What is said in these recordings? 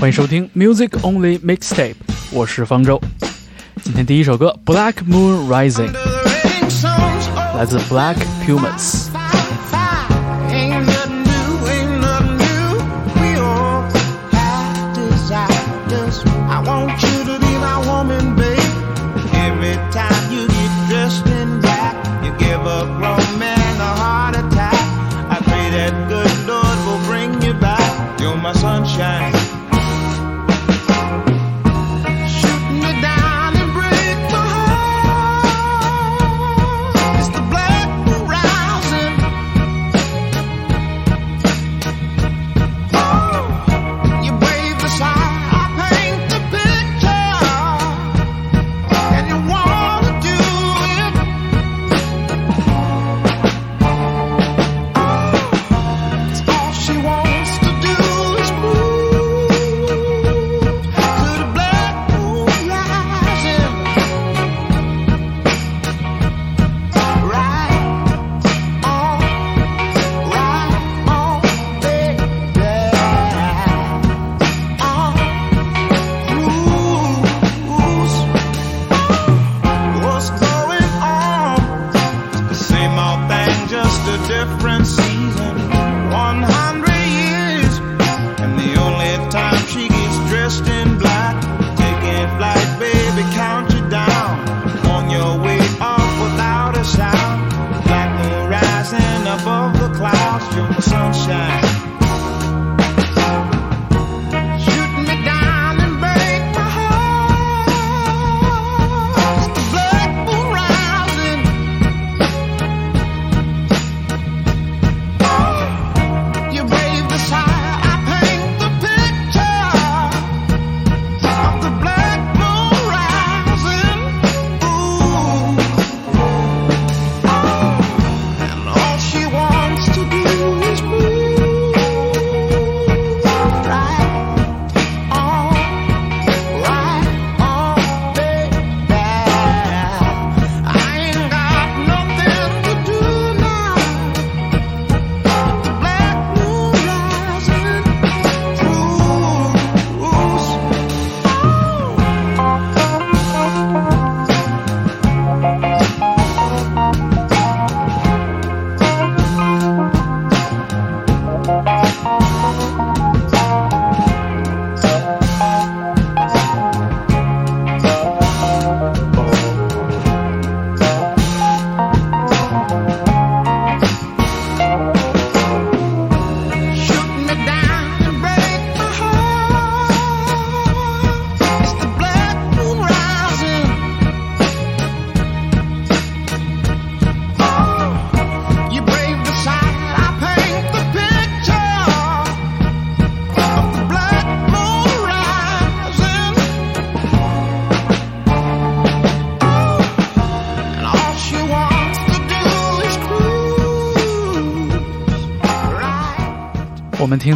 欢迎收听 Music Only Mixtape，我是方舟。今天第一首歌《Black Moon Rising》来自 Black Pumas。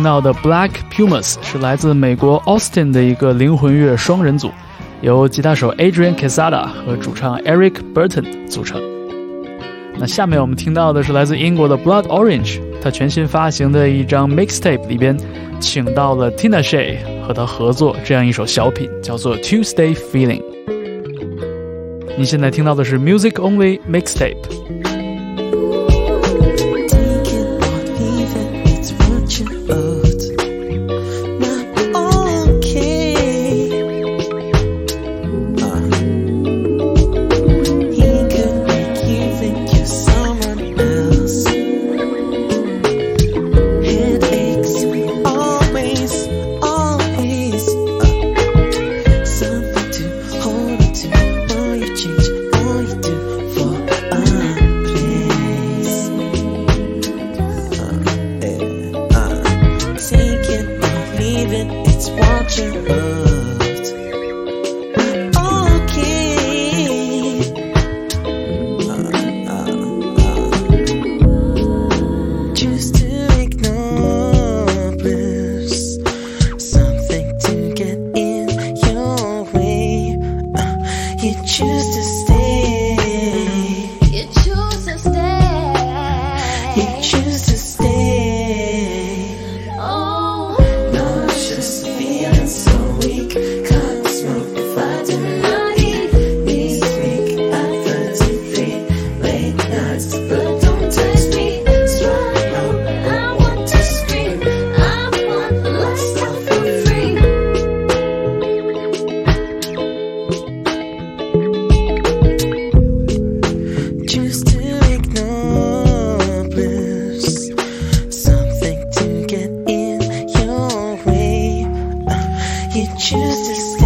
听到的 Black Pumas 是来自美国 Austin 的一个灵魂乐双人组，由吉他手 Adrian Quesada 和主唱 Eric Burton 组成。那下面我们听到的是来自英国的 Blood Orange，他全新发行的一张 Mixtape 里边，请到了 Tina Shay 和他合作这样一首小品，叫做 Tuesday Feeling。您现在听到的是 Music Only Mixtape。choose to stay.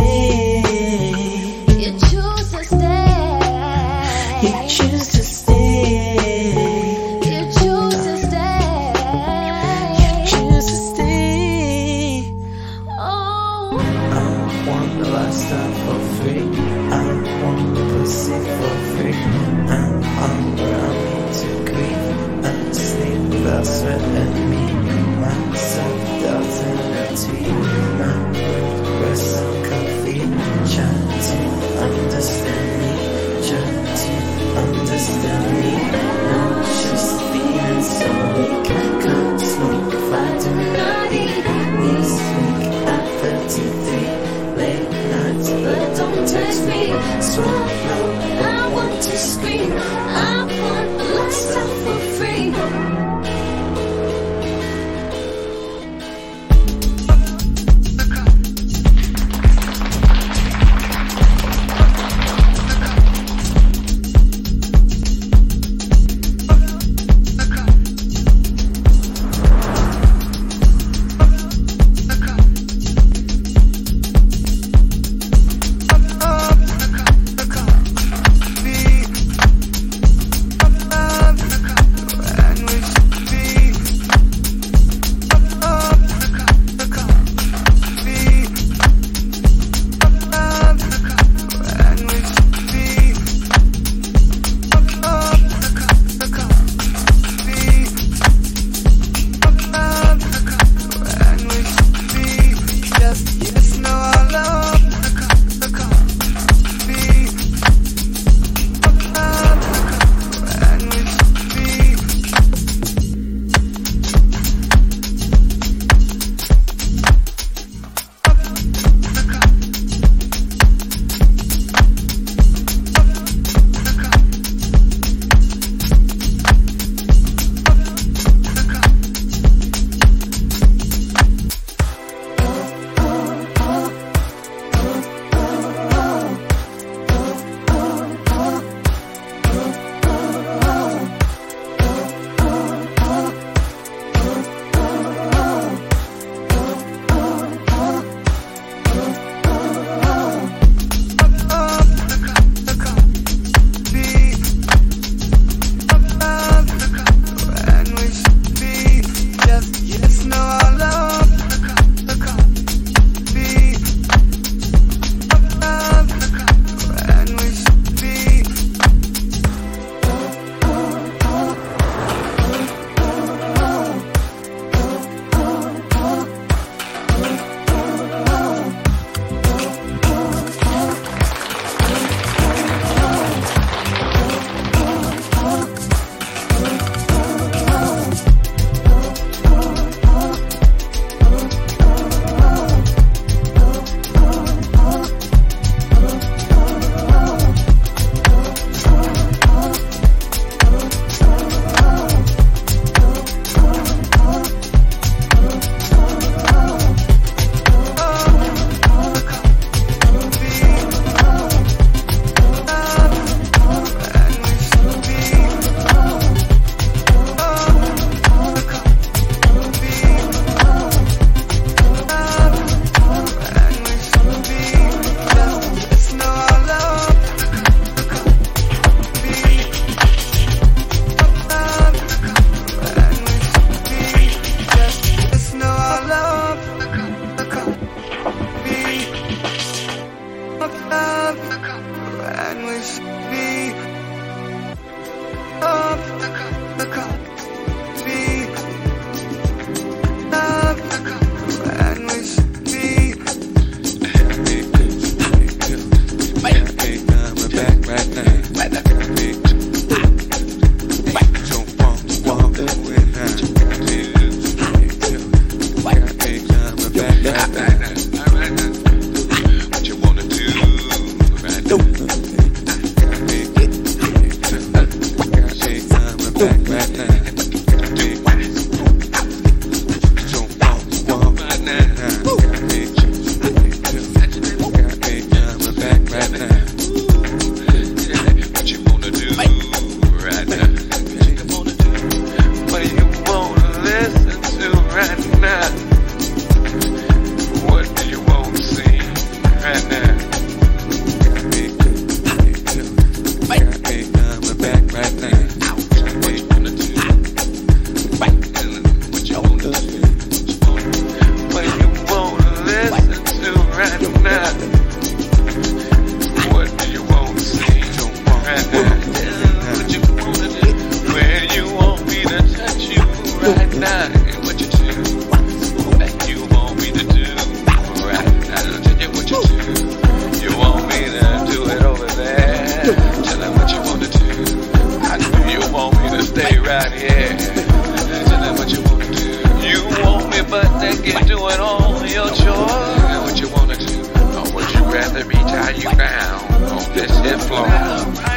and all your chores. What you wanna do, or would you rather be tied you down on this hip floor?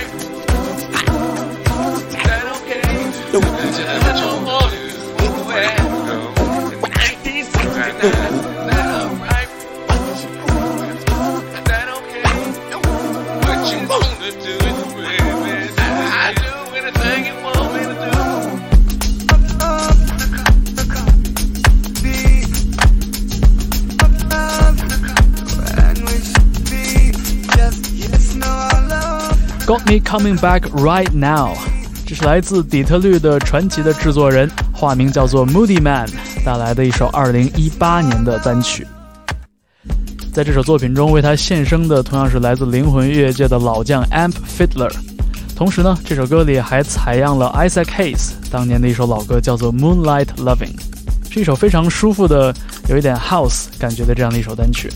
Me Coming Back Right Now，这是来自底特律的传奇的制作人，化名叫做 Moody Man 带来的一首2018年的单曲。在这首作品中，为他献声的同样是来自灵魂乐界的老将 Amp Fiddler。同时呢，这首歌里还采样了 Isaac Hayes 当年的一首老歌，叫做 Moonlight Loving，是一首非常舒服的、有一点 house 感觉的这样的一首单曲。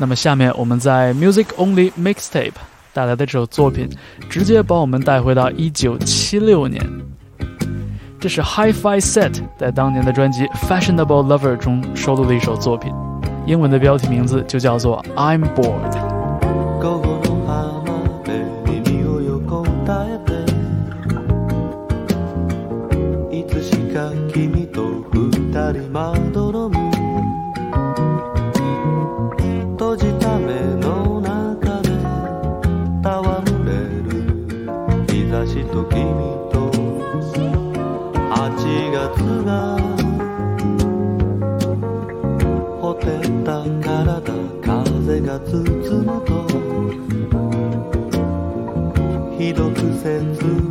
那么下面我们在 Music Only Mixtape 带来的这首作品，直接把我们带回到一九七六年。这是 Hi-Fi Set 在当年的专辑 Fashionable Lover 中收录的一首作品，英文的标题名字就叫做 I'm Bored。君ひどと広くせず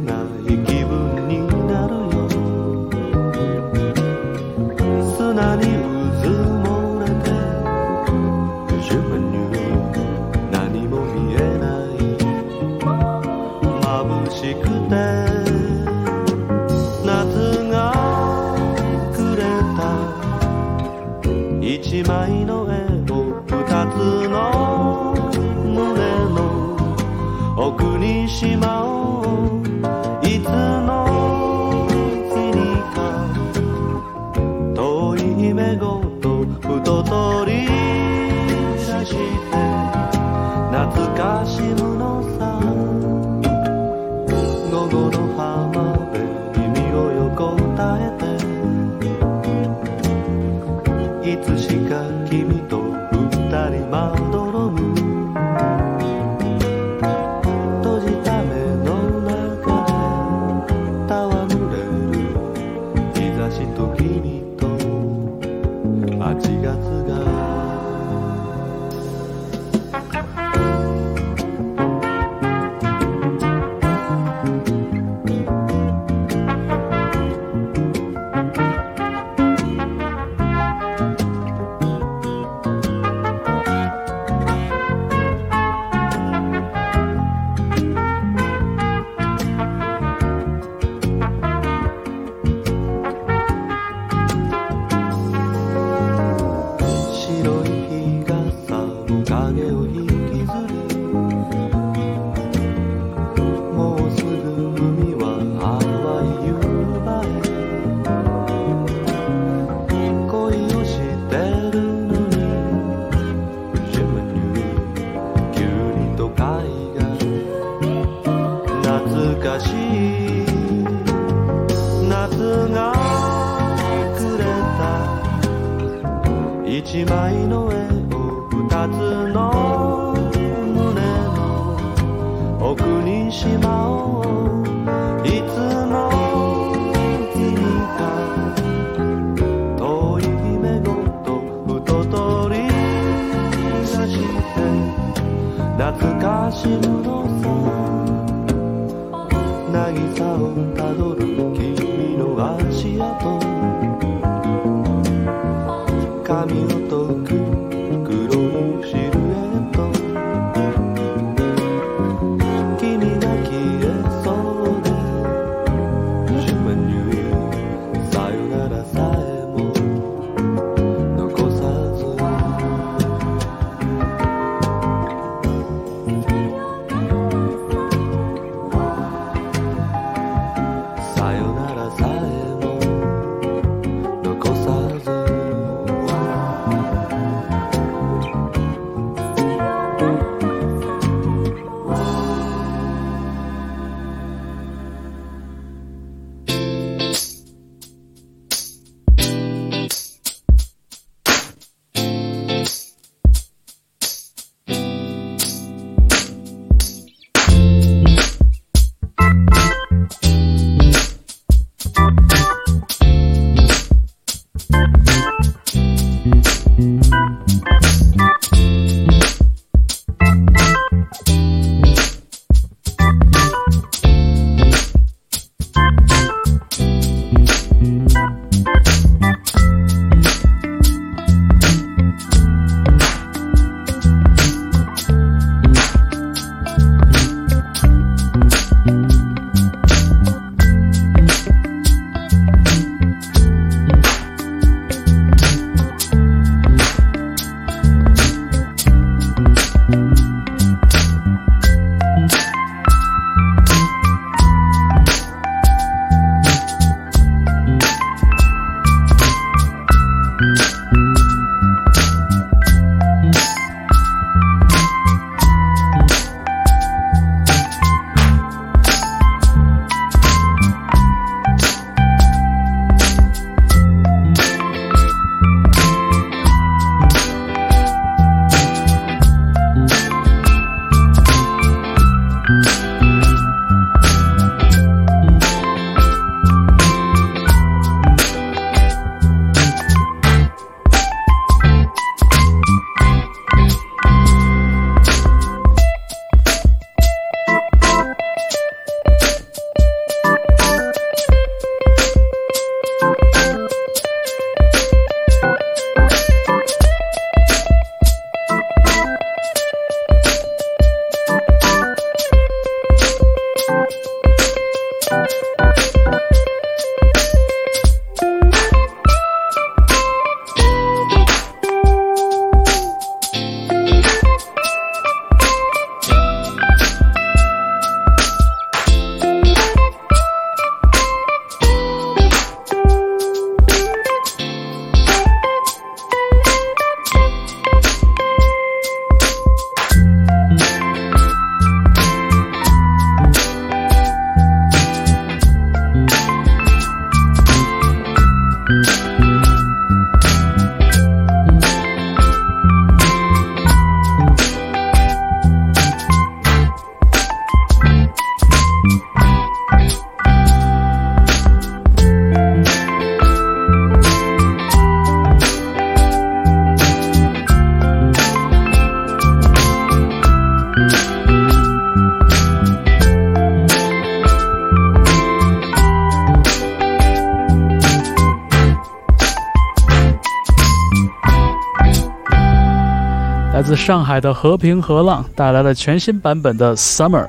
上海的和平河浪带来了全新版本的《Summer》。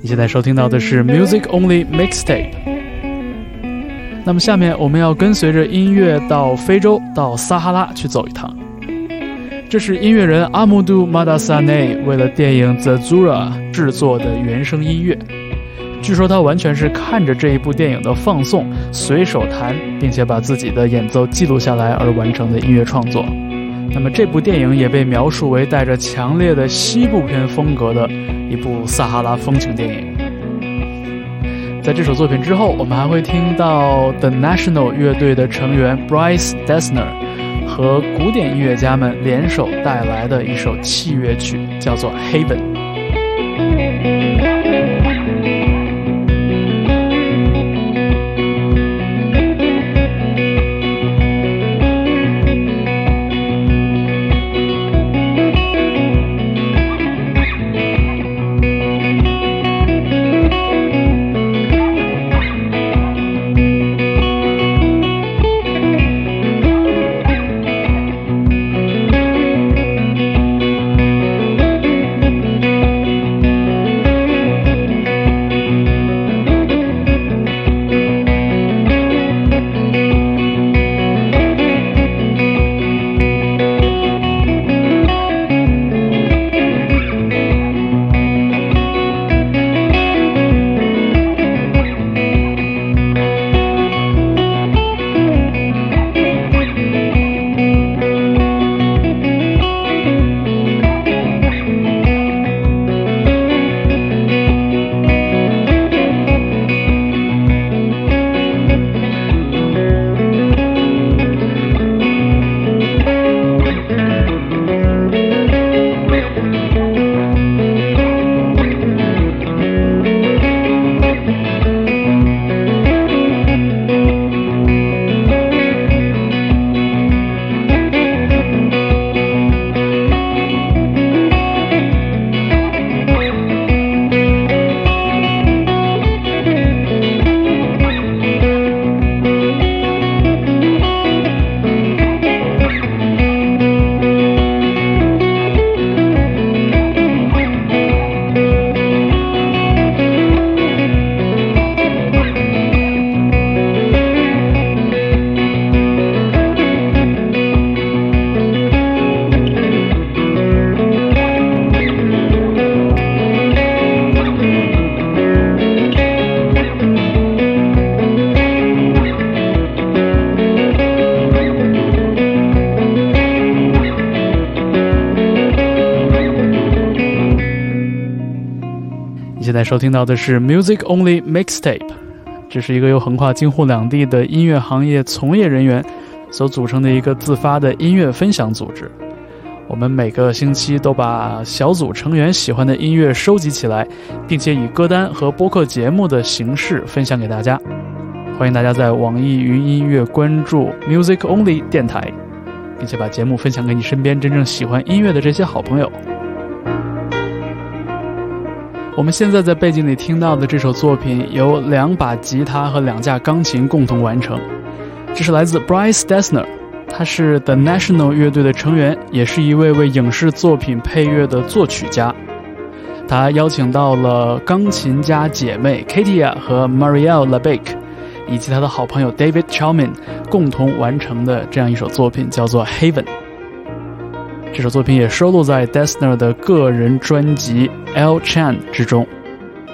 你现在收听到的是 Music Only Mixtape。那么下面我们要跟随着音乐到非洲，到撒哈拉去走一趟。这是音乐人阿姆杜·马达萨内为了电影《The Zura》制作的原声音乐。据说他完全是看着这一部电影的放送，随手弹，并且把自己的演奏记录下来而完成的音乐创作。那么这部电影也被描述为带着强烈的西部片风格的一部撒哈拉风情电影。在这首作品之后，我们还会听到 The National 乐队的成员 Bryce Dessner 和古典音乐家们联手带来的一首器乐曲，叫做《Haven》。收听到的是 Music Only Mixtape，这是一个由横跨京沪两地的音乐行业从业人员所组成的一个自发的音乐分享组织。我们每个星期都把小组成员喜欢的音乐收集起来，并且以歌单和播客节目的形式分享给大家。欢迎大家在网易云音乐关注 Music Only 电台，并且把节目分享给你身边真正喜欢音乐的这些好朋友。我们现在在背景里听到的这首作品，由两把吉他和两架钢琴共同完成。这是来自 Bryce Dessner，他是 The National 乐队的成员，也是一位为影视作品配乐的作曲家。他邀请到了钢琴家姐妹 Katia 和 Marielle Labec，以及他的好朋友 David Chalmin 共同完成的这样一首作品，叫做 Haven。这首作品也收录在 Desner 的个人专辑《L Chan》之中，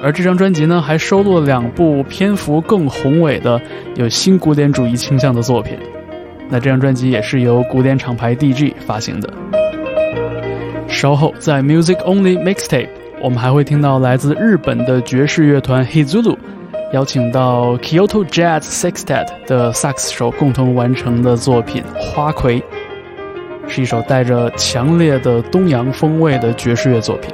而这张专辑呢，还收录了两部篇幅更宏伟的、有新古典主义倾向的作品。那这张专辑也是由古典厂牌 DG 发行的。稍后在 Music Only Mixtape，我们还会听到来自日本的爵士乐团 Hizulu 邀请到 Kyoto Jazz Sextet 的萨克斯手共同完成的作品《花魁》，是一首带着强烈的东洋风味的爵士乐作品。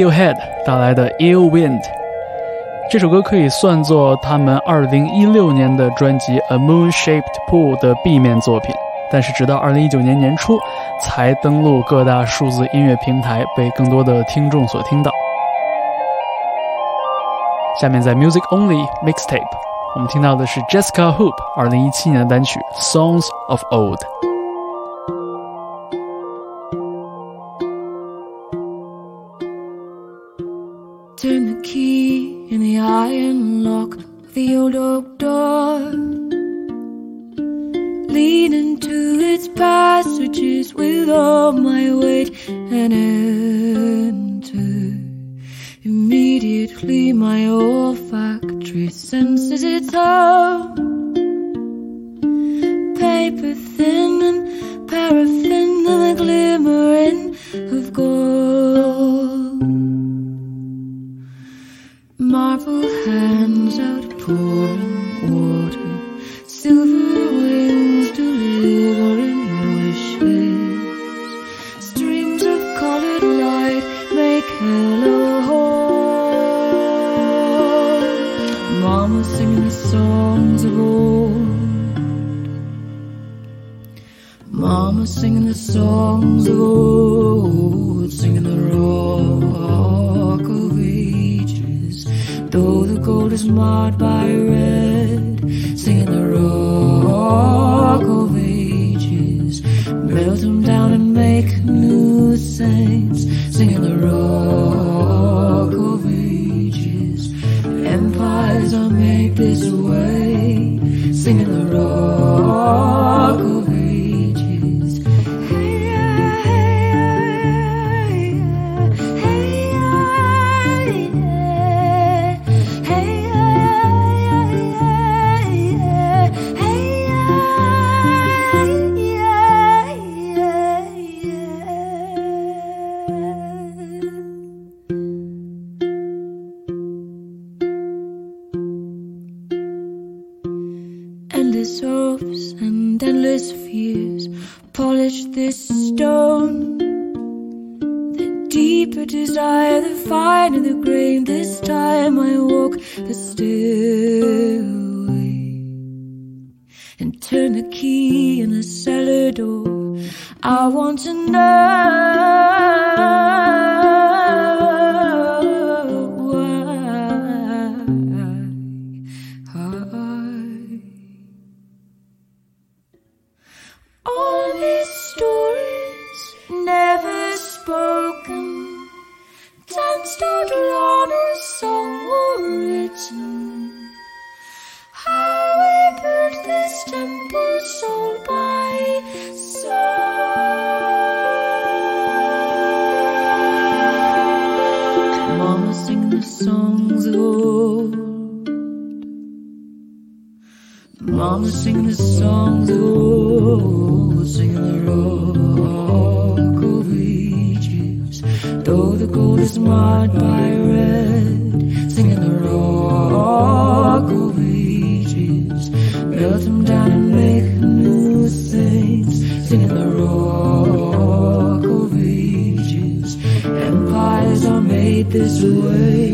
Radiohead 带来的《Ill Wind》。这首歌可以算作他们2016年的专辑《A Moon-Shaped Pool》的 B 面作品，但是直到2019年年初才登陆各大数字音乐平台，被更多的听众所听到。下面在 Music Only Mixtape，我们听到的是 Jessica Hoop 2017年的单曲《Songs of Old》。Passages with all my weight and enter. Immediately my olfactory senses its home. Though the gold is marred by red, singing the rock of ages. Melt them down and make new saints, singing the rock of ages. Empires are made this way,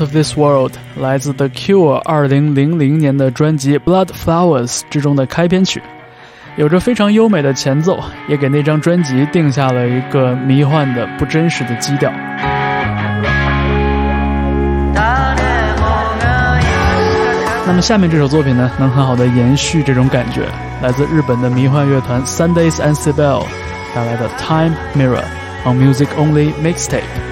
Of this world 来自 The Cure 二零零零年的专辑《Bloodflowers》之中的开篇曲，有着非常优美的前奏，也给那张专辑定下了一个迷幻的、不真实的基调。那么下面这首作品呢，能很好的延续这种感觉，来自日本的迷幻乐团 Sundays and Sebel 演来的《Time Mirror》on Music Only Mixtape。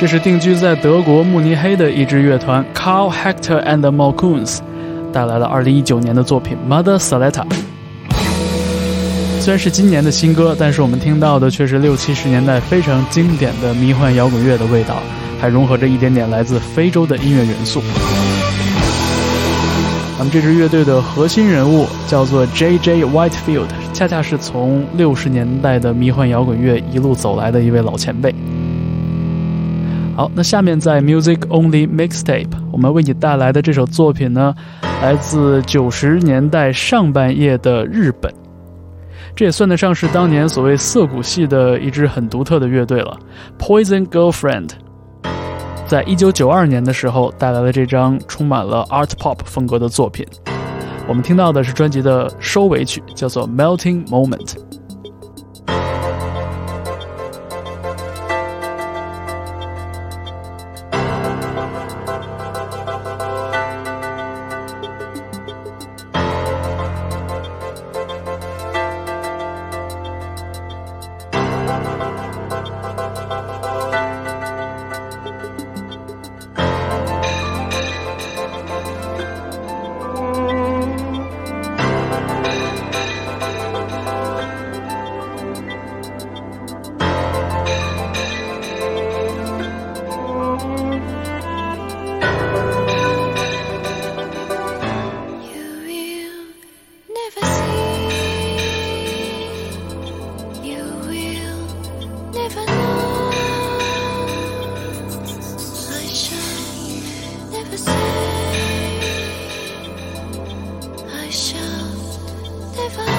这是定居在德国慕尼黑的一支乐团 Carl Hector and the Malcoons 带来了2019年的作品 Mother Saletta。虽然是今年的新歌，但是我们听到的却是六七十年代非常经典的迷幻摇滚乐的味道，还融合着一点点来自非洲的音乐元素。那么这支乐队的核心人物叫做 J.J. Whitefield，恰恰是从六十年代的迷幻摇滚乐一路走来的一位老前辈。好，那下面在 Music Only Mixtape，我们为你带来的这首作品呢，来自九十年代上半叶的日本，这也算得上是当年所谓涩谷系的一支很独特的乐队了。Poison Girlfriend，在一九九二年的时候带来了这张充满了 Art Pop 风格的作品，我们听到的是专辑的收尾曲，叫做 Melting Moment。survive.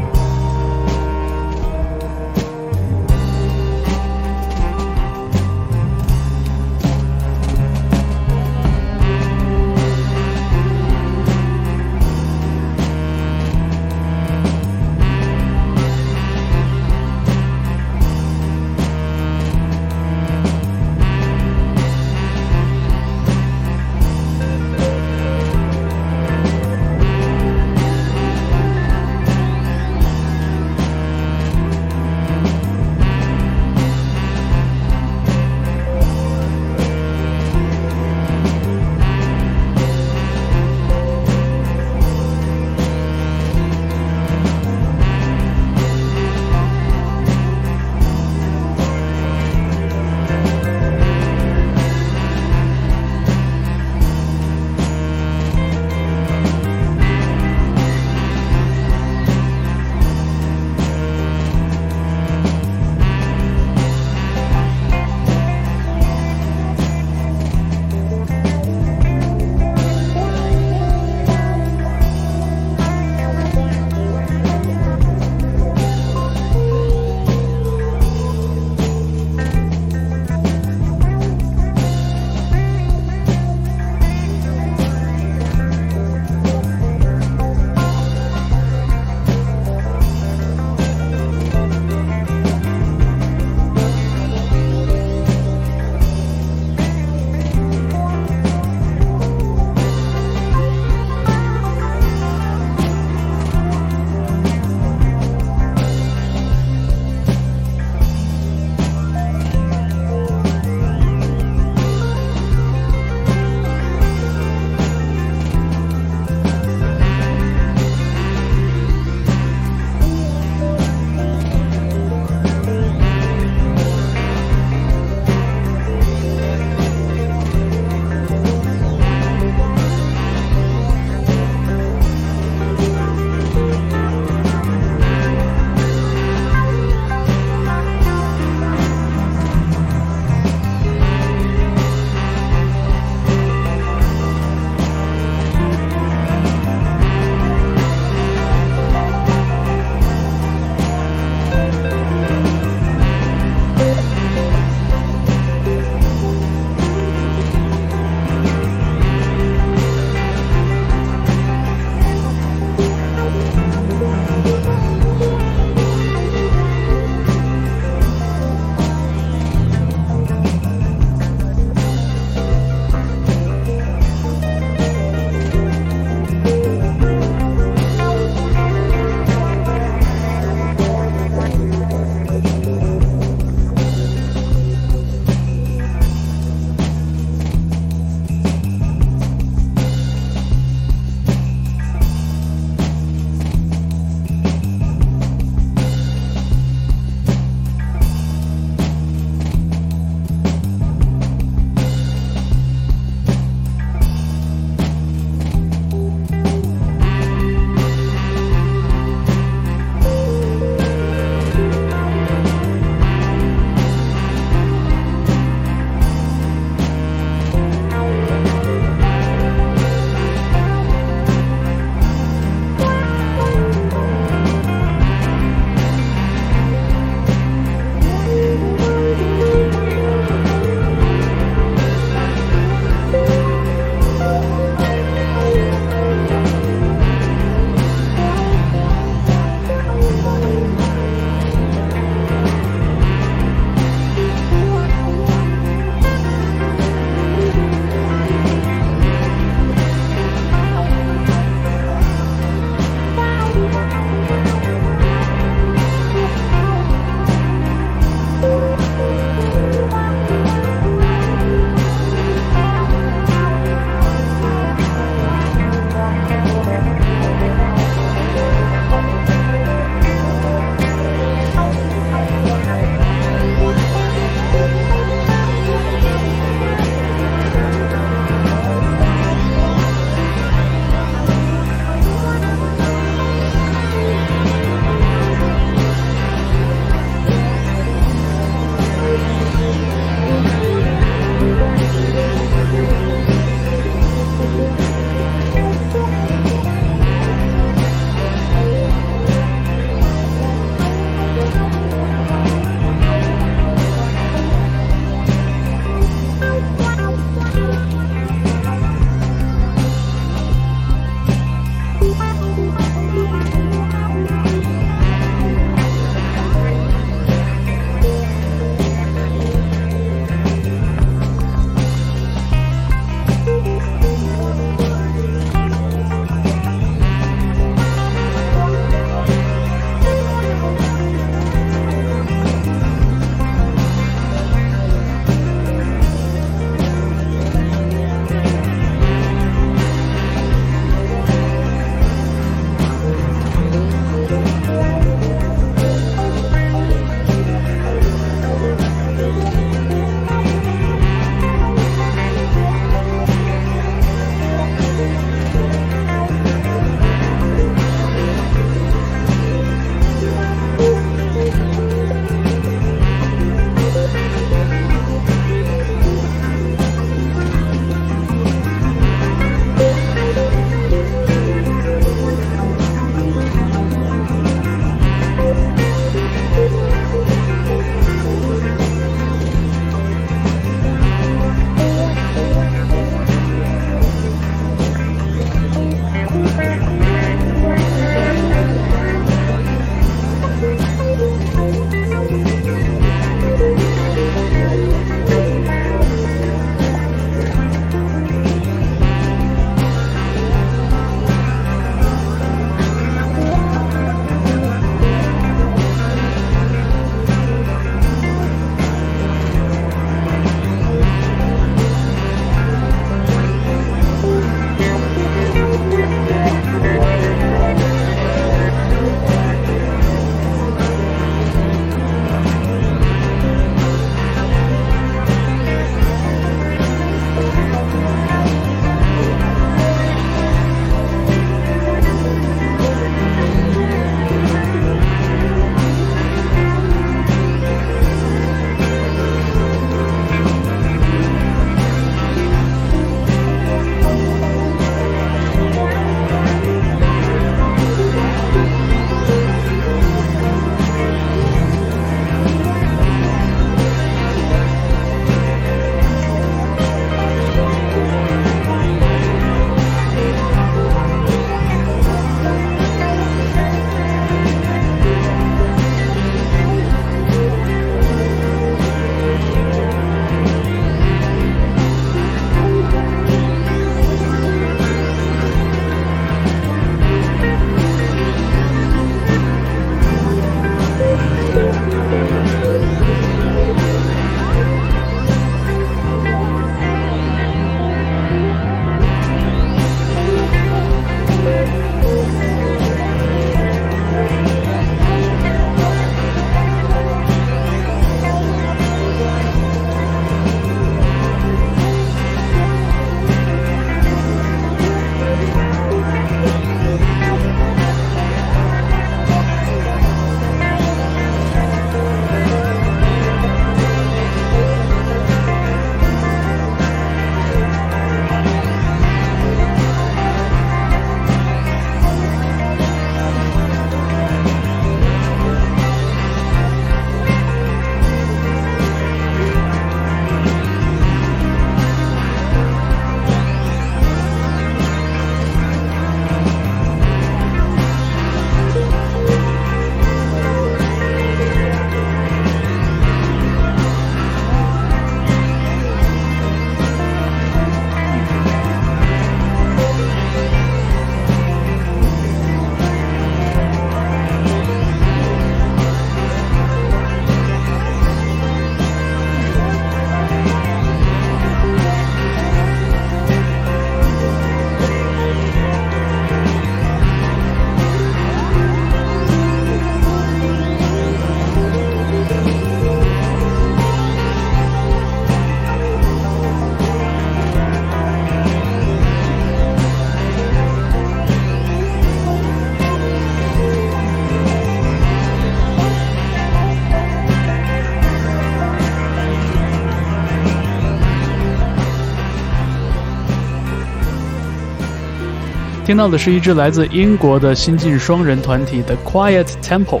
听到的是一支来自英国的新晋双人团体 The Quiet Temple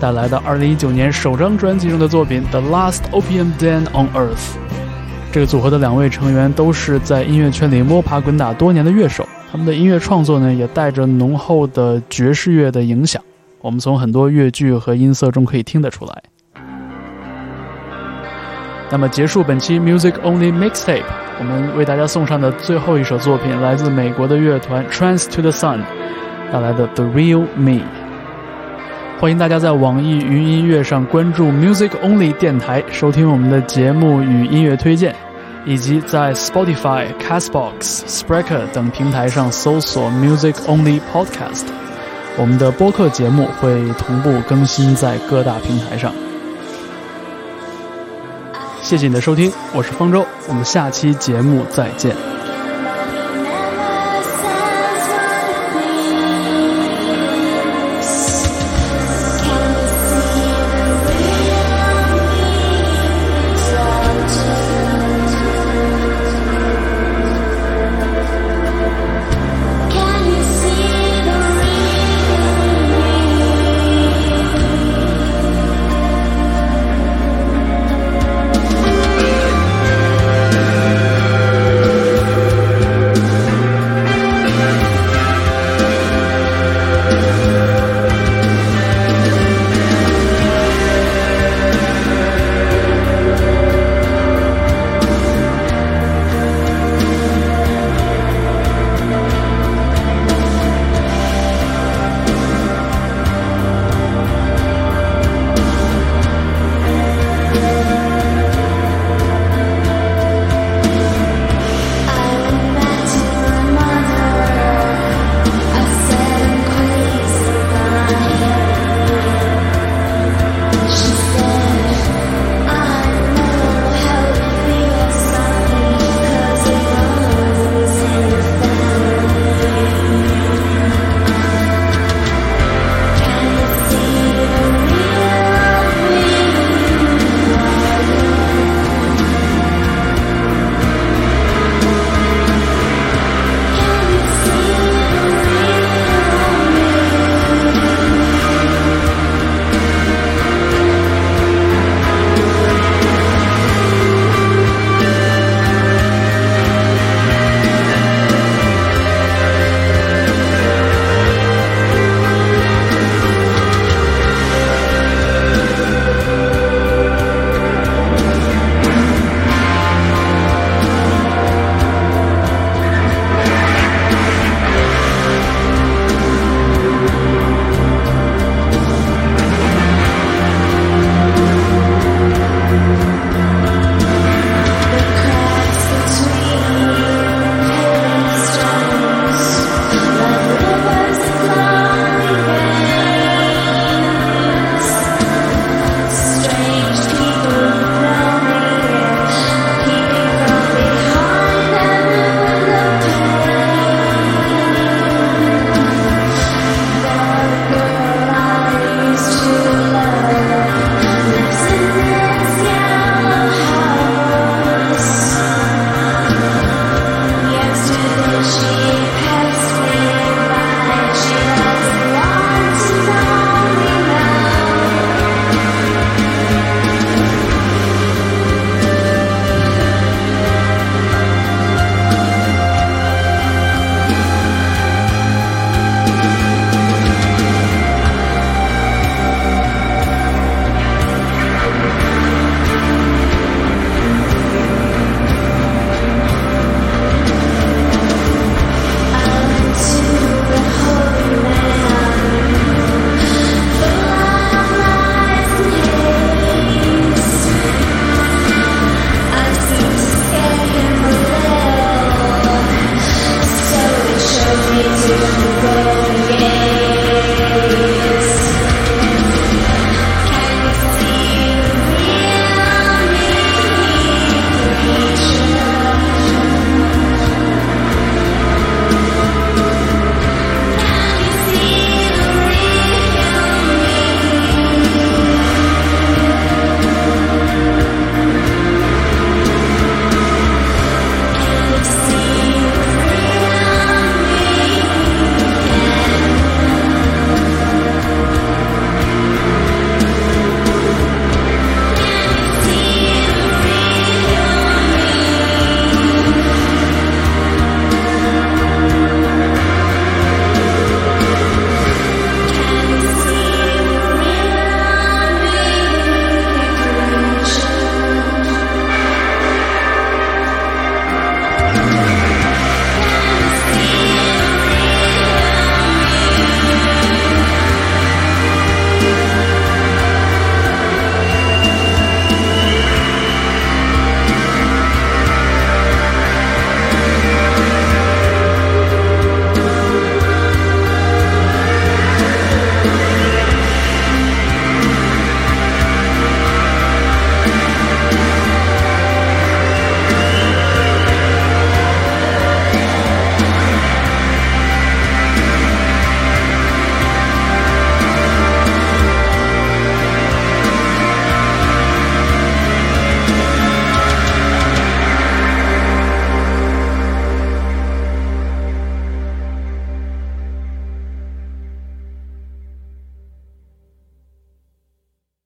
带来的2019年首张专辑中的作品《The Last Opium Den on Earth》。这个组合的两位成员都是在音乐圈里摸爬滚打多年的乐手，他们的音乐创作呢也带着浓厚的爵士乐的影响，我们从很多乐句和音色中可以听得出来。那么结束本期 Music Only Mixtape，我们为大家送上的最后一首作品来自美国的乐团 Trans to the Sun 带来的《The Real Me》。欢迎大家在网易云音乐上关注 Music Only 电台，收听我们的节目与音乐推荐。以及在 Spotify、Castbox、Spreaker 等平台上搜索 Music Only Podcast，我们的播客节目会同步更新在各大平台上。谢谢你的收听，我是方舟，我们下期节目再见。